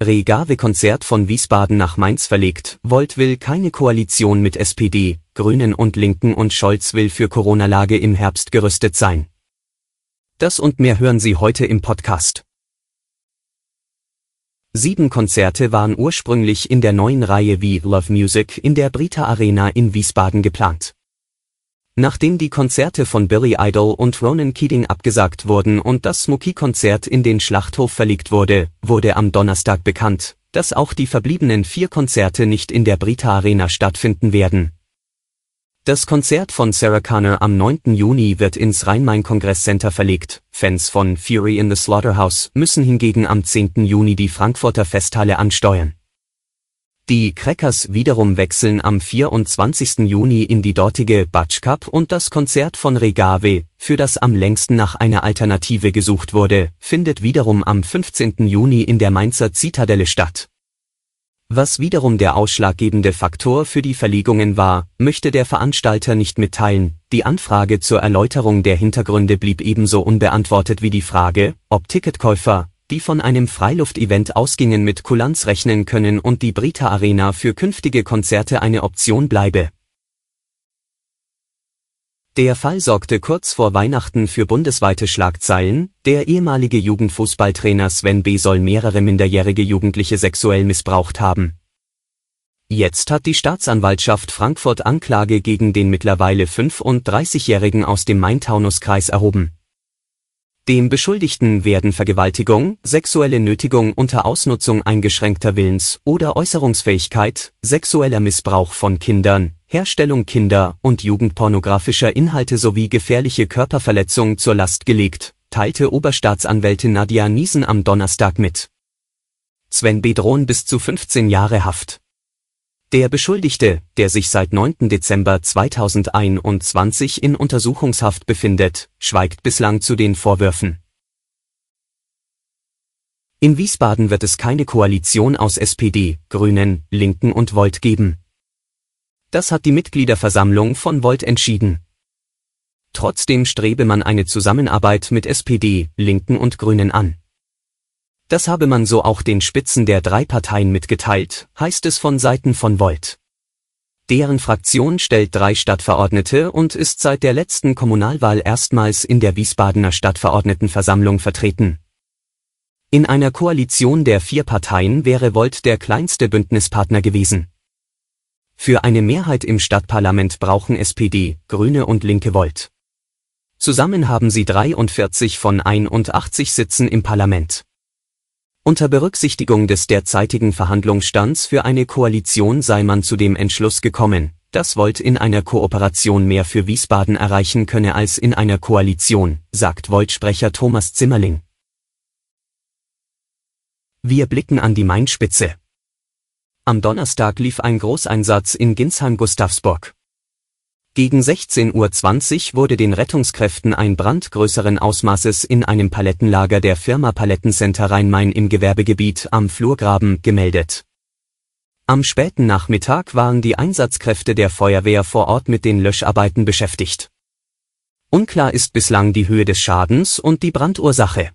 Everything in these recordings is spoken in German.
Regave-Konzert von Wiesbaden nach Mainz verlegt. Volt will keine Koalition mit SPD, Grünen und Linken und Scholz will für Corona-Lage im Herbst gerüstet sein. Das und mehr hören Sie heute im Podcast. Sieben Konzerte waren ursprünglich in der neuen Reihe wie Love Music in der Brita Arena in Wiesbaden geplant. Nachdem die Konzerte von Billy Idol und Ronan Keating abgesagt wurden und das Smokey-Konzert in den Schlachthof verlegt wurde, wurde am Donnerstag bekannt, dass auch die verbliebenen vier Konzerte nicht in der Brita Arena stattfinden werden. Das Konzert von Sarah Connor am 9. Juni wird ins Rhein-Main-Kongress-Center verlegt. Fans von Fury in the Slaughterhouse müssen hingegen am 10. Juni die Frankfurter Festhalle ansteuern. Die Crackers wiederum wechseln am 24. Juni in die dortige Batsch Cup und das Konzert von Regave, für das am längsten nach einer Alternative gesucht wurde, findet wiederum am 15. Juni in der Mainzer Zitadelle statt. Was wiederum der ausschlaggebende Faktor für die Verlegungen war, möchte der Veranstalter nicht mitteilen. Die Anfrage zur Erläuterung der Hintergründe blieb ebenso unbeantwortet wie die Frage, ob Ticketkäufer, die von einem Freiluftevent ausgingen mit Kulanz rechnen können und die Brita Arena für künftige Konzerte eine Option bleibe. Der Fall sorgte kurz vor Weihnachten für bundesweite Schlagzeilen, der ehemalige Jugendfußballtrainer Sven B. soll mehrere minderjährige Jugendliche sexuell missbraucht haben. Jetzt hat die Staatsanwaltschaft Frankfurt Anklage gegen den mittlerweile 35-Jährigen aus dem Main-Taunus-Kreis erhoben. Dem Beschuldigten werden Vergewaltigung, sexuelle Nötigung unter Ausnutzung eingeschränkter Willens- oder Äußerungsfähigkeit, sexueller Missbrauch von Kindern, Herstellung Kinder- und jugendpornografischer Inhalte sowie gefährliche Körperverletzung zur Last gelegt, teilte Oberstaatsanwältin Nadia Niesen am Donnerstag mit. Sven B. drohen bis zu 15 Jahre Haft. Der Beschuldigte, der sich seit 9. Dezember 2021 in Untersuchungshaft befindet, schweigt bislang zu den Vorwürfen. In Wiesbaden wird es keine Koalition aus SPD, Grünen, Linken und Volt geben. Das hat die Mitgliederversammlung von Volt entschieden. Trotzdem strebe man eine Zusammenarbeit mit SPD, Linken und Grünen an. Das habe man so auch den Spitzen der drei Parteien mitgeteilt, heißt es von Seiten von Volt. Deren Fraktion stellt drei Stadtverordnete und ist seit der letzten Kommunalwahl erstmals in der Wiesbadener Stadtverordnetenversammlung vertreten. In einer Koalition der vier Parteien wäre Volt der kleinste Bündnispartner gewesen. Für eine Mehrheit im Stadtparlament brauchen SPD, Grüne und Linke Volt. Zusammen haben sie 43 von 81 Sitzen im Parlament. Unter Berücksichtigung des derzeitigen Verhandlungsstands für eine Koalition sei man zu dem Entschluss gekommen, dass Volt in einer Kooperation mehr für Wiesbaden erreichen könne als in einer Koalition, sagt Volt-Sprecher Thomas Zimmerling. Wir blicken an die Mainspitze. Am Donnerstag lief ein Großeinsatz in Ginsheim-Gustavsburg. Gegen 16.20 Uhr wurde den Rettungskräften ein Brand größeren Ausmaßes in einem Palettenlager der Firma Palettencenter Rhein-Main im Gewerbegebiet am Flurgraben gemeldet. Am späten Nachmittag waren die Einsatzkräfte der Feuerwehr vor Ort mit den Löscharbeiten beschäftigt. Unklar ist bislang die Höhe des Schadens und die Brandursache.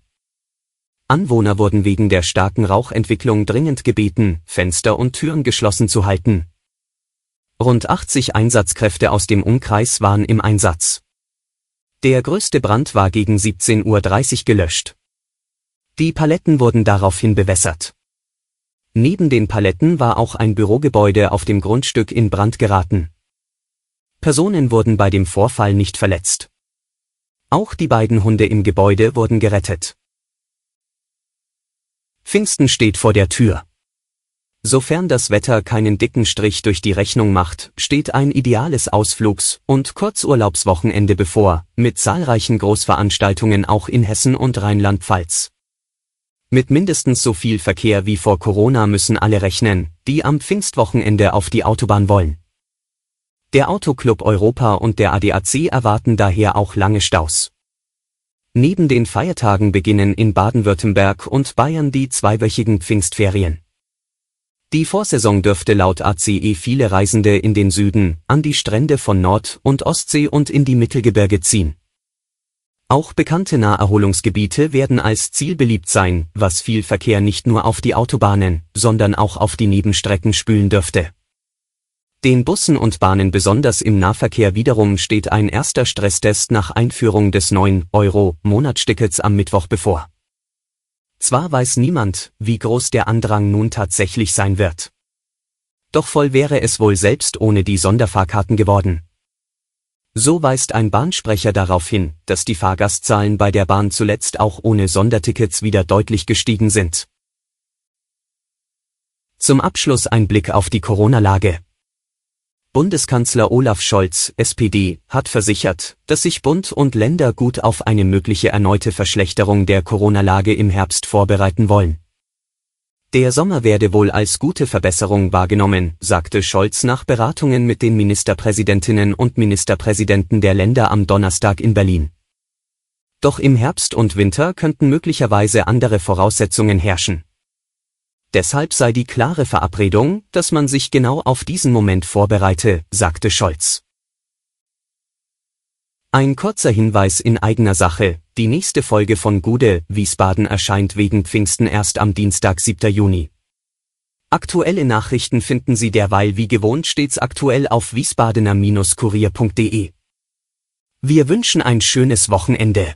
Anwohner wurden wegen der starken Rauchentwicklung dringend gebeten, Fenster und Türen geschlossen zu halten. Rund 80 Einsatzkräfte aus dem Umkreis waren im Einsatz. Der größte Brand war gegen 17.30 Uhr gelöscht. Die Paletten wurden daraufhin bewässert. Neben den Paletten war auch ein Bürogebäude auf dem Grundstück in Brand geraten. Personen wurden bei dem Vorfall nicht verletzt. Auch die beiden Hunde im Gebäude wurden gerettet. Pfingsten steht vor der Tür. Sofern das Wetter keinen dicken Strich durch die Rechnung macht, steht ein ideales Ausflugs- und Kurzurlaubswochenende bevor, mit zahlreichen Großveranstaltungen auch in Hessen und Rheinland-Pfalz. Mit mindestens so viel Verkehr wie vor Corona müssen alle rechnen, die am Pfingstwochenende auf die Autobahn wollen. Der Autoclub Europa und der ADAC erwarten daher auch lange Staus. Neben den Feiertagen beginnen in Baden-Württemberg und Bayern die zweiwöchigen Pfingstferien. Die Vorsaison dürfte laut ACE viele Reisende in den Süden, an die Strände von Nord- und Ostsee und in die Mittelgebirge ziehen. Auch bekannte Naherholungsgebiete werden als Ziel beliebt sein, was viel Verkehr nicht nur auf die Autobahnen, sondern auch auf die Nebenstrecken spülen dürfte. Den Bussen und Bahnen besonders im Nahverkehr wiederum steht ein erster Stresstest nach Einführung des 9-Euro-Monatstickets am Mittwoch bevor. Zwar weiß niemand, wie groß der Andrang nun tatsächlich sein wird. Doch voll wäre es wohl selbst ohne die Sonderfahrkarten geworden. So weist ein Bahnsprecher darauf hin, dass die Fahrgastzahlen bei der Bahn zuletzt auch ohne Sondertickets wieder deutlich gestiegen sind. Zum Abschluss ein Blick auf die Corona-Lage. Bundeskanzler Olaf Scholz, SPD, hat versichert, dass sich Bund und Länder gut auf eine mögliche erneute Verschlechterung der Corona-Lage im Herbst vorbereiten wollen. Der Sommer werde wohl als gute Verbesserung wahrgenommen, sagte Scholz nach Beratungen mit den Ministerpräsidentinnen und Ministerpräsidenten der Länder am Donnerstag in Berlin. Doch im Herbst und Winter könnten möglicherweise andere Voraussetzungen herrschen. Deshalb sei die klare Verabredung, dass man sich genau auf diesen Moment vorbereite, sagte Scholz. Ein kurzer Hinweis in eigener Sache, die nächste Folge von Gude, Wiesbaden erscheint wegen Pfingsten erst am Dienstag 7. Juni. Aktuelle Nachrichten finden Sie derweil wie gewohnt stets aktuell auf wiesbadener-kurier.de. Wir wünschen ein schönes Wochenende.